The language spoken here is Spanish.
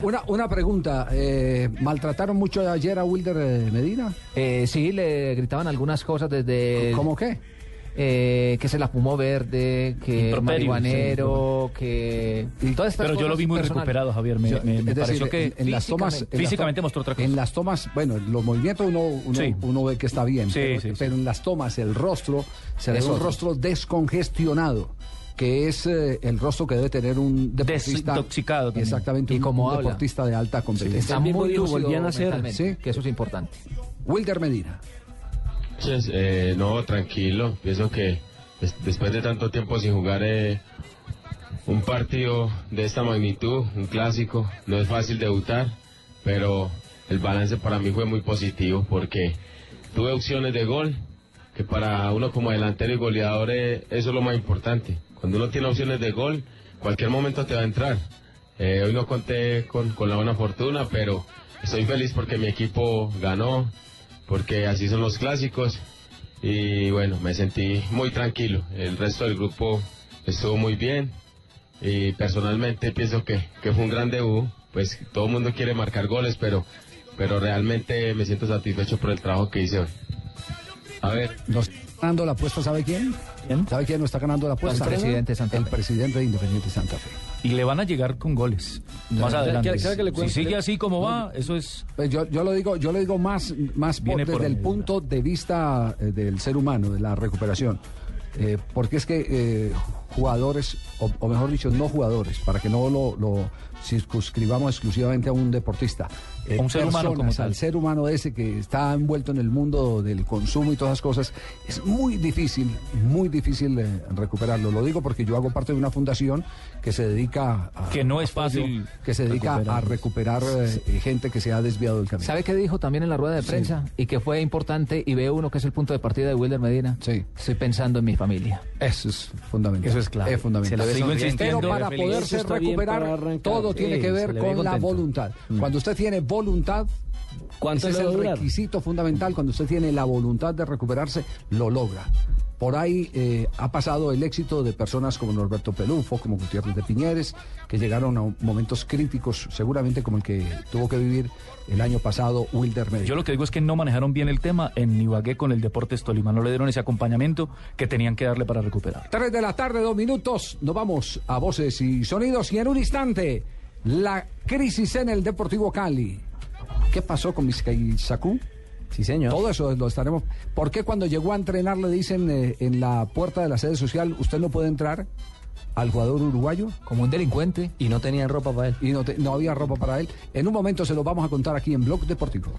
Una, una pregunta, eh, ¿maltrataron mucho ayer a Wilder eh, Medina? Eh, sí, le gritaban algunas cosas desde... ¿Cómo qué? eh, que se la fumó verde, que Improperio, marihuanero, que... todas estas Pero yo lo vi muy personales. recuperado, Javier. Me, Yo- me- pareció decir, que en, en las tomas en las físicamente to- mostró otra cosa. En las tomas, bueno, los movimientos uno, uno, Sí. uno ve que está bien, Sí, pero, sí, sí. pero en las tomas el rostro se ve un rostro descongestionado, que es eh, el rostro que debe tener un deportista Desintoxicado también. exactamente, Y como un habla. deportista de alta competencia. Está Él mismo muy volvían a ser, ¿sí? que eso es importante. Wilder Medina. Entonces, eh, no, tranquilo. Pienso que des- después de tanto tiempo sin jugar eh, un partido de esta magnitud, un clásico, no es fácil debutar, pero el balance para mí fue muy positivo porque tuve opciones de gol, que para uno como delantero y goleador eh, eso es lo más importante. Cuando uno tiene opciones de gol, cualquier momento te va a entrar. Eh, hoy no conté con, con la buena fortuna, pero estoy feliz porque mi equipo ganó, porque así son los clásicos y bueno, me sentí muy tranquilo. El resto del grupo estuvo muy bien y personalmente pienso que, que fue un gran debut. Pues todo el mundo quiere marcar goles, pero, pero realmente me siento satisfecho por el trabajo que hice hoy. A ver, ¿Nos está ganando la apuesta, sabe quién? ¿Quién? ¿Sabe quién nos está ganando la apuesta? El presidente de Santa El Fe. presidente de Independiente Santa Fe. Y le van a llegar con goles más ¿Quiere- adelante. si sigue así como va, eso es... Pues yo, yo lo digo, yo lo digo más, más por- Viene desde por el ahí, punto de vista eh, del ser humano, de la recuperación. Eh, porque es que eh, jugadores, o, o mejor dicho, no jugadores, para que no lo, lo circunscribamos exclusivamente a un deportista. eh, A un ser humano como tal. Al ser humano ese que está envuelto en el mundo del consumo y todas esas cosas, es muy difícil, muy difícil eh, recuperarlo. Lo digo porque yo hago parte de una fundación que se dedica a... Que no es apoyo, fácil Que se dedica a recuperar. eh, gente que se ha desviado del camino. ¿Sabe qué dijo también en la rueda de prensa? Y que fue importante, y ve uno que es el punto de partida de Wilder Medina. Sí. Estoy pensando en mi familia. Eso es fundamental. Eso es clave. Es fundamental. Se la sigo Pero para poderse recuperar, para arrancar. Todo tiene Sí, que ver con la voluntad. Cuando usted tiene voluntad, ¿Cuánto ese es el durar? requisito fundamental. Cuando usted tiene la voluntad de recuperarse, lo logra. Por ahí eh, ha pasado el éxito de personas como Norberto Pelufo, como Gutiérrez de Piñeres, que llegaron a momentos críticos, seguramente como el que tuvo que vivir el año pasado Wilder Medina. Yo lo que digo es que no manejaron bien el tema en Ibagué con el Deportes Tolima. No le dieron ese acompañamiento que tenían que darle para recuperar. 3 de la tarde, dos minutos. Nos vamos a voces y sonidos. Y en un instante, la crisis en el Deportivo Cali. ¿Qué pasó con Vizcaizacú? Sí, señor. Todo eso lo estaremos. ¿Por qué cuando llegó a entrenar le dicen eh, en la puerta de la sede social, usted no puede entrar al jugador uruguayo? Como un delincuente. Y no tenían ropa para él. Y no, te- no había ropa para él. En un momento se lo vamos a contar aquí en Blog Deportivo.